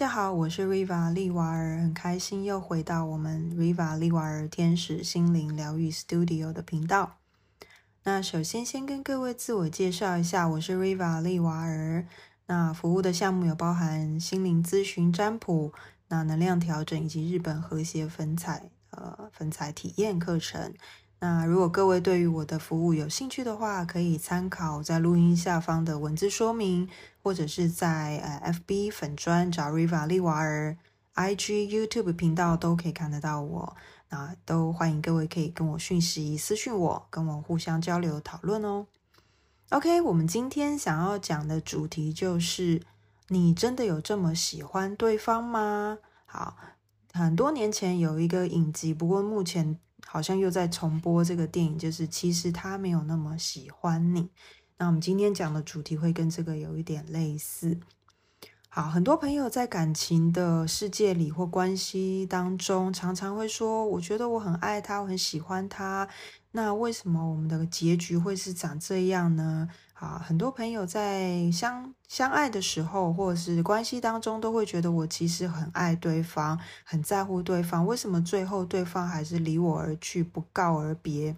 大家好，我是 Riva 利瓦尔，很开心又回到我们 Riva 利瓦尔天使心灵疗愈 Studio 的频道。那首先先跟各位自我介绍一下，我是 Riva 利瓦尔。那服务的项目有包含心灵咨询、占卜、那能量调整以及日本和谐粉彩呃粉彩体验课程。那如果各位对于我的服务有兴趣的话，可以参考在录音下方的文字说明，或者是在呃 FB 粉专找 Riva 利瓦尔，IG YouTube 频道都可以看得到我。那都欢迎各位可以跟我讯息私讯我，跟我互相交流讨论哦。OK，我们今天想要讲的主题就是：你真的有这么喜欢对方吗？好，很多年前有一个影集，不过目前。好像又在重播这个电影，就是其实他没有那么喜欢你。那我们今天讲的主题会跟这个有一点类似。好，很多朋友在感情的世界里或关系当中，常常会说：“我觉得我很爱他，我很喜欢他。”那为什么我们的结局会是长这样呢？啊，很多朋友在相相爱的时候，或者是关系当中，都会觉得我其实很爱对方，很在乎对方。为什么最后对方还是离我而去，不告而别？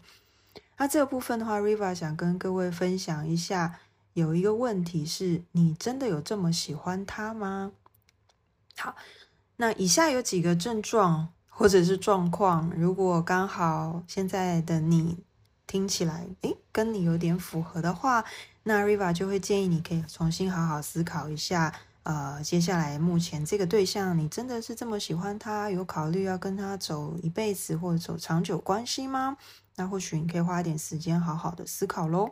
那这个部分的话，Riva 想跟各位分享一下，有一个问题是：你真的有这么喜欢他吗？好，那以下有几个症状或者是状况，如果刚好现在的你听起来，诶，跟你有点符合的话。那 Riva 就会建议你可以重新好好思考一下，呃，接下来目前这个对象，你真的是这么喜欢他，有考虑要跟他走一辈子或者走长久关系吗？那或许你可以花一点时间好好的思考喽。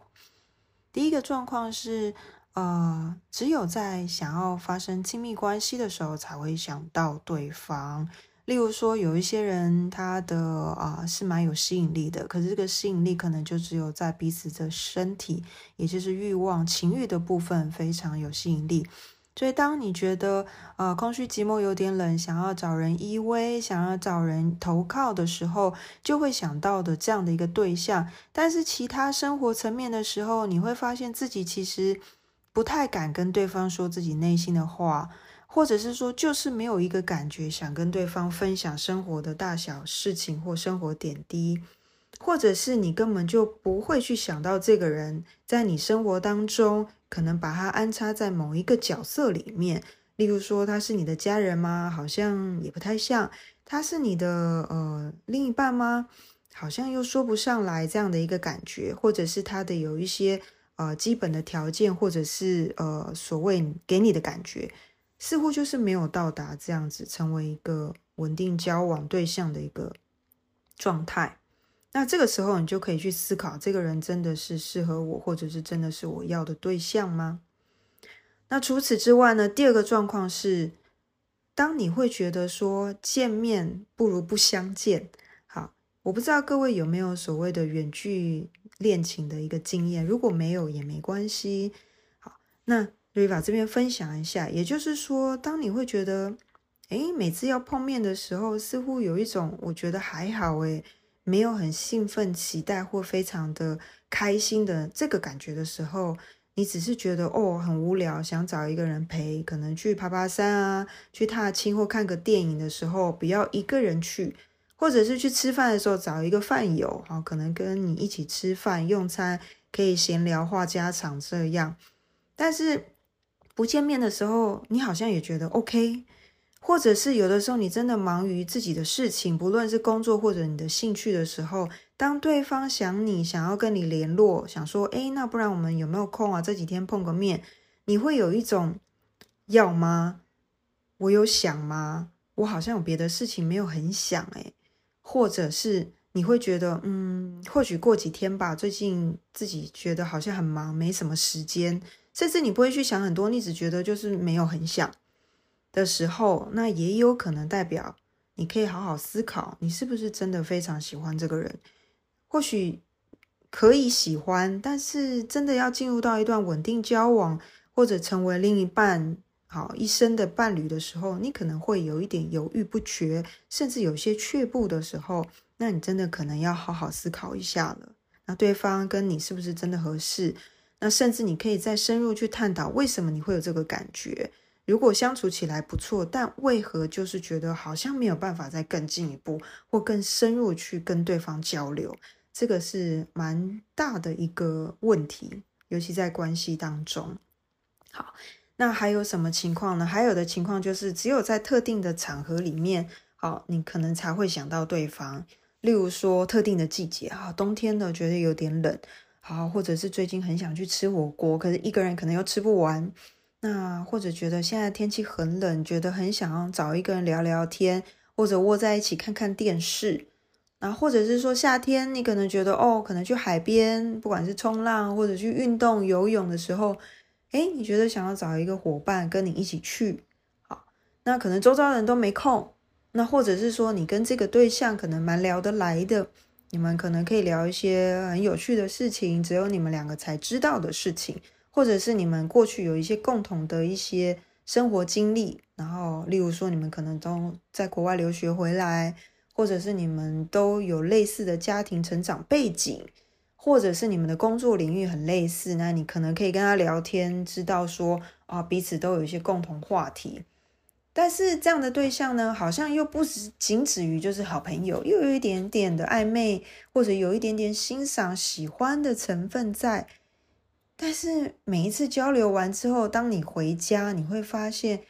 第一个状况是，呃，只有在想要发生亲密关系的时候才会想到对方。例如说，有一些人他的啊是蛮有吸引力的，可是这个吸引力可能就只有在彼此的身体，也就是欲望、情欲的部分非常有吸引力。所以，当你觉得呃空虚、寂寞、有点冷，想要找人依偎、想要找人投靠的时候，就会想到的这样的一个对象。但是，其他生活层面的时候，你会发现自己其实不太敢跟对方说自己内心的话。或者是说，就是没有一个感觉想跟对方分享生活的大小事情或生活点滴，或者是你根本就不会去想到这个人在你生活当中，可能把他安插在某一个角色里面。例如说，他是你的家人吗？好像也不太像。他是你的呃另一半吗？好像又说不上来这样的一个感觉。或者是他的有一些呃基本的条件，或者是呃所谓给你的感觉。似乎就是没有到达这样子成为一个稳定交往对象的一个状态，那这个时候你就可以去思考，这个人真的是适合我，或者是真的是我要的对象吗？那除此之外呢？第二个状况是，当你会觉得说见面不如不相见。好，我不知道各位有没有所谓的远距恋情的一个经验，如果没有也没关系。好，那。瑞法这边分享一下，也就是说，当你会觉得，诶，每次要碰面的时候，似乎有一种我觉得还好，诶，没有很兴奋、期待或非常的开心的这个感觉的时候，你只是觉得哦很无聊，想找一个人陪，可能去爬爬山啊，去踏青或看个电影的时候，不要一个人去，或者是去吃饭的时候找一个饭友，好，可能跟你一起吃饭用餐，可以闲聊话家常这样，但是。不见面的时候，你好像也觉得 OK，或者是有的时候你真的忙于自己的事情，不论是工作或者你的兴趣的时候，当对方想你，想要跟你联络，想说，哎，那不然我们有没有空啊？这几天碰个面，你会有一种要吗？我有想吗？我好像有别的事情没有很想，诶，或者是你会觉得，嗯，或许过几天吧，最近自己觉得好像很忙，没什么时间。甚至你不会去想很多，你只觉得就是没有很想的时候，那也有可能代表你可以好好思考，你是不是真的非常喜欢这个人？或许可以喜欢，但是真的要进入到一段稳定交往，或者成为另一半、好一生的伴侣的时候，你可能会有一点犹豫不决，甚至有些却步的时候，那你真的可能要好好思考一下了。那对方跟你是不是真的合适？那甚至你可以再深入去探讨，为什么你会有这个感觉？如果相处起来不错，但为何就是觉得好像没有办法再更进一步或更深入去跟对方交流？这个是蛮大的一个问题，尤其在关系当中。好，那还有什么情况呢？还有的情况就是只有在特定的场合里面，好，你可能才会想到对方。例如说特定的季节啊，冬天呢觉得有点冷，好，或者是最近很想去吃火锅，可是一个人可能又吃不完。那或者觉得现在天气很冷，觉得很想要找一个人聊聊天，或者窝在一起看看电视。那或者是说夏天，你可能觉得哦，可能去海边，不管是冲浪或者去运动游泳的时候，诶，你觉得想要找一个伙伴跟你一起去。好，那可能周遭人都没空。那或者是说你跟这个对象可能蛮聊得来的，你们可能可以聊一些很有趣的事情，只有你们两个才知道的事情。或者是你们过去有一些共同的一些生活经历，然后例如说你们可能都在国外留学回来，或者是你们都有类似的家庭成长背景，或者是你们的工作领域很类似，那你可能可以跟他聊天，知道说啊彼此都有一些共同话题。但是这样的对象呢，好像又不止仅止于就是好朋友，又有一点点的暧昧，或者有一点点欣赏、喜欢的成分在。但是每一次交流完之后，当你回家，你会发现，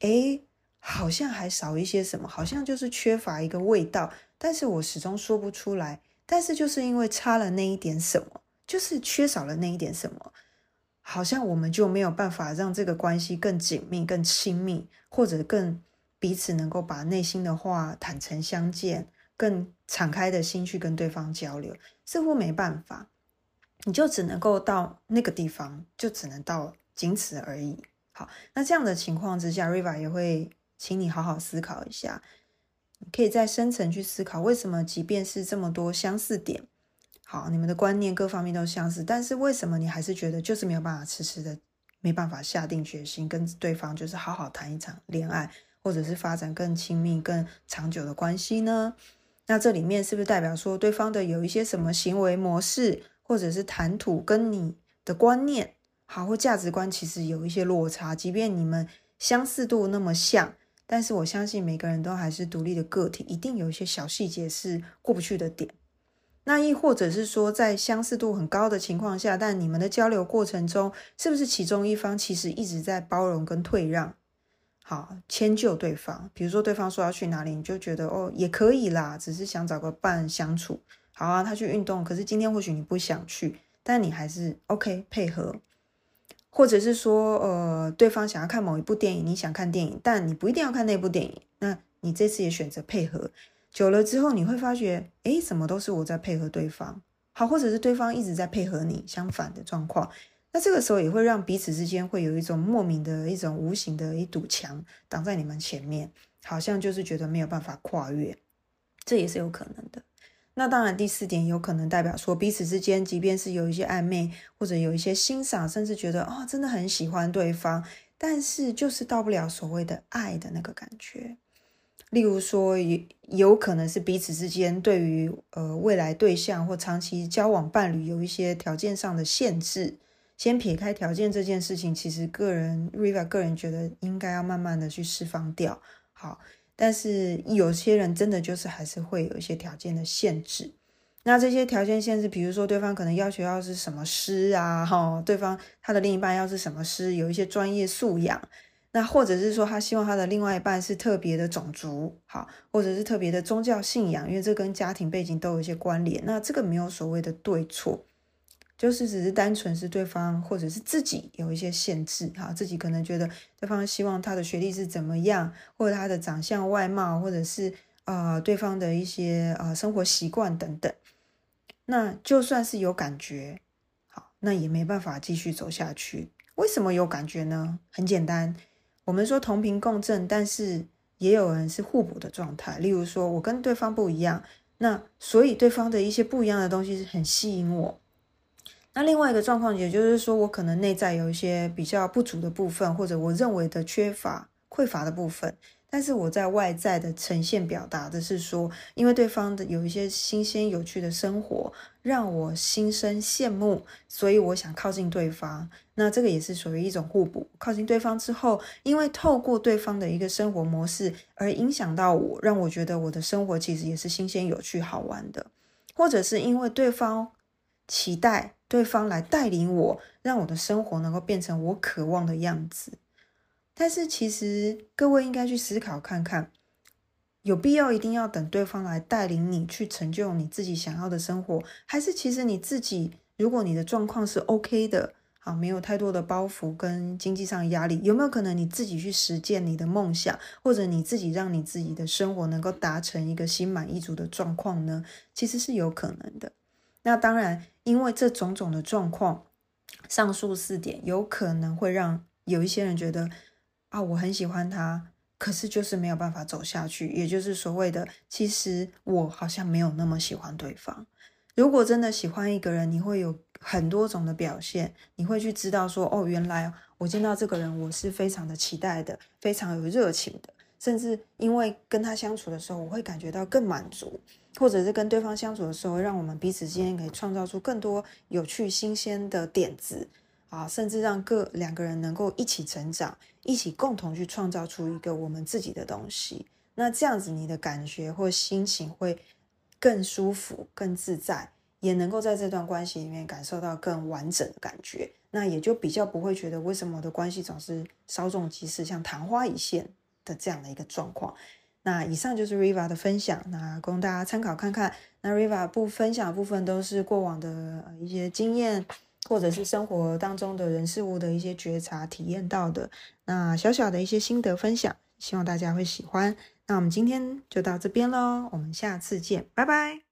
哎，好像还少一些什么，好像就是缺乏一个味道。但是我始终说不出来。但是就是因为差了那一点什么，就是缺少了那一点什么，好像我们就没有办法让这个关系更紧密、更亲密，或者更彼此能够把内心的话坦诚相见，更敞开的心去跟对方交流，似乎没办法。你就只能够到那个地方，就只能到仅此而已。好，那这样的情况之下，Riva 也会请你好好思考一下，可以再深层去思考，为什么即便是这么多相似点，好，你们的观念各方面都相似，但是为什么你还是觉得就是没有办法迟迟的没办法下定决心跟对方就是好好谈一场恋爱，或者是发展更亲密、更长久的关系呢？那这里面是不是代表说对方的有一些什么行为模式？或者是谈吐跟你的观念好或价值观其实有一些落差，即便你们相似度那么像，但是我相信每个人都还是独立的个体，一定有一些小细节是过不去的点。那亦或者是说，在相似度很高的情况下，但你们的交流过程中，是不是其中一方其实一直在包容跟退让，好迁就对方？比如说对方说要去哪里，你就觉得哦也可以啦，只是想找个伴相处。好啊，他去运动，可是今天或许你不想去，但你还是 OK 配合，或者是说，呃，对方想要看某一部电影，你想看电影，但你不一定要看那部电影，那你这次也选择配合，久了之后你会发觉，诶，什么都是我在配合对方，好，或者是对方一直在配合你，相反的状况，那这个时候也会让彼此之间会有一种莫名的一种无形的一堵墙挡在你们前面，好像就是觉得没有办法跨越，这也是有可能的。那当然，第四点有可能代表说，彼此之间即便是有一些暧昧，或者有一些欣赏，甚至觉得哦，真的很喜欢对方，但是就是到不了所谓的爱的那个感觉。例如说，有有可能是彼此之间对于呃未来对象或长期交往伴侣有一些条件上的限制。先撇开条件这件事情，其实个人 Riva 个人觉得应该要慢慢的去释放掉。好。但是有些人真的就是还是会有一些条件的限制，那这些条件限制，比如说对方可能要求要是什么师啊，哈，对方他的另一半要是什么师，有一些专业素养，那或者是说他希望他的另外一半是特别的种族，好，或者是特别的宗教信仰，因为这跟家庭背景都有一些关联，那这个没有所谓的对错。就是只是单纯是对方或者是自己有一些限制哈，自己可能觉得对方希望他的学历是怎么样，或者他的长相外貌，或者是啊对方的一些啊生活习惯等等。那就算是有感觉，好，那也没办法继续走下去。为什么有感觉呢？很简单，我们说同频共振，但是也有人是互补的状态。例如说我跟对方不一样，那所以对方的一些不一样的东西是很吸引我。那另外一个状况，也就是说，我可能内在有一些比较不足的部分，或者我认为的缺乏、匮乏的部分，但是我在外在的呈现表达的是说，因为对方的有一些新鲜有趣的生活，让我心生羡慕，所以我想靠近对方。那这个也是属于一种互补。靠近对方之后，因为透过对方的一个生活模式而影响到我，让我觉得我的生活其实也是新鲜、有趣、好玩的，或者是因为对方期待对方来带领我，让我的生活能够变成我渴望的样子。但是其实各位应该去思考看看，有必要一定要等对方来带领你去成就你自己想要的生活，还是其实你自己，如果你的状况是 OK 的，好，没有太多的包袱跟经济上的压力，有没有可能你自己去实践你的梦想，或者你自己让你自己的生活能够达成一个心满意足的状况呢？其实是有可能的。那当然，因为这种种的状况，上述四点有可能会让有一些人觉得。啊，我很喜欢他，可是就是没有办法走下去，也就是所谓的，其实我好像没有那么喜欢对方。如果真的喜欢一个人，你会有很多种的表现，你会去知道说，哦，原来我见到这个人，我是非常的期待的，非常有热情的，甚至因为跟他相处的时候，我会感觉到更满足，或者是跟对方相处的时候，让我们彼此之间可以创造出更多有趣、新鲜的点子。啊，甚至让各两个人能够一起成长，一起共同去创造出一个我们自己的东西。那这样子，你的感觉或心情会更舒服、更自在，也能够在这段关系里面感受到更完整的感觉。那也就比较不会觉得为什么我的关系总是稍纵即逝，像昙花一现的这样的一个状况。那以上就是 Riva 的分享，那供大家参考看看。那 Riva 不分享的部分都是过往的一些经验。或者是生活当中的人事物的一些觉察体验到的，那小小的一些心得分享，希望大家会喜欢。那我们今天就到这边喽，我们下次见，拜拜。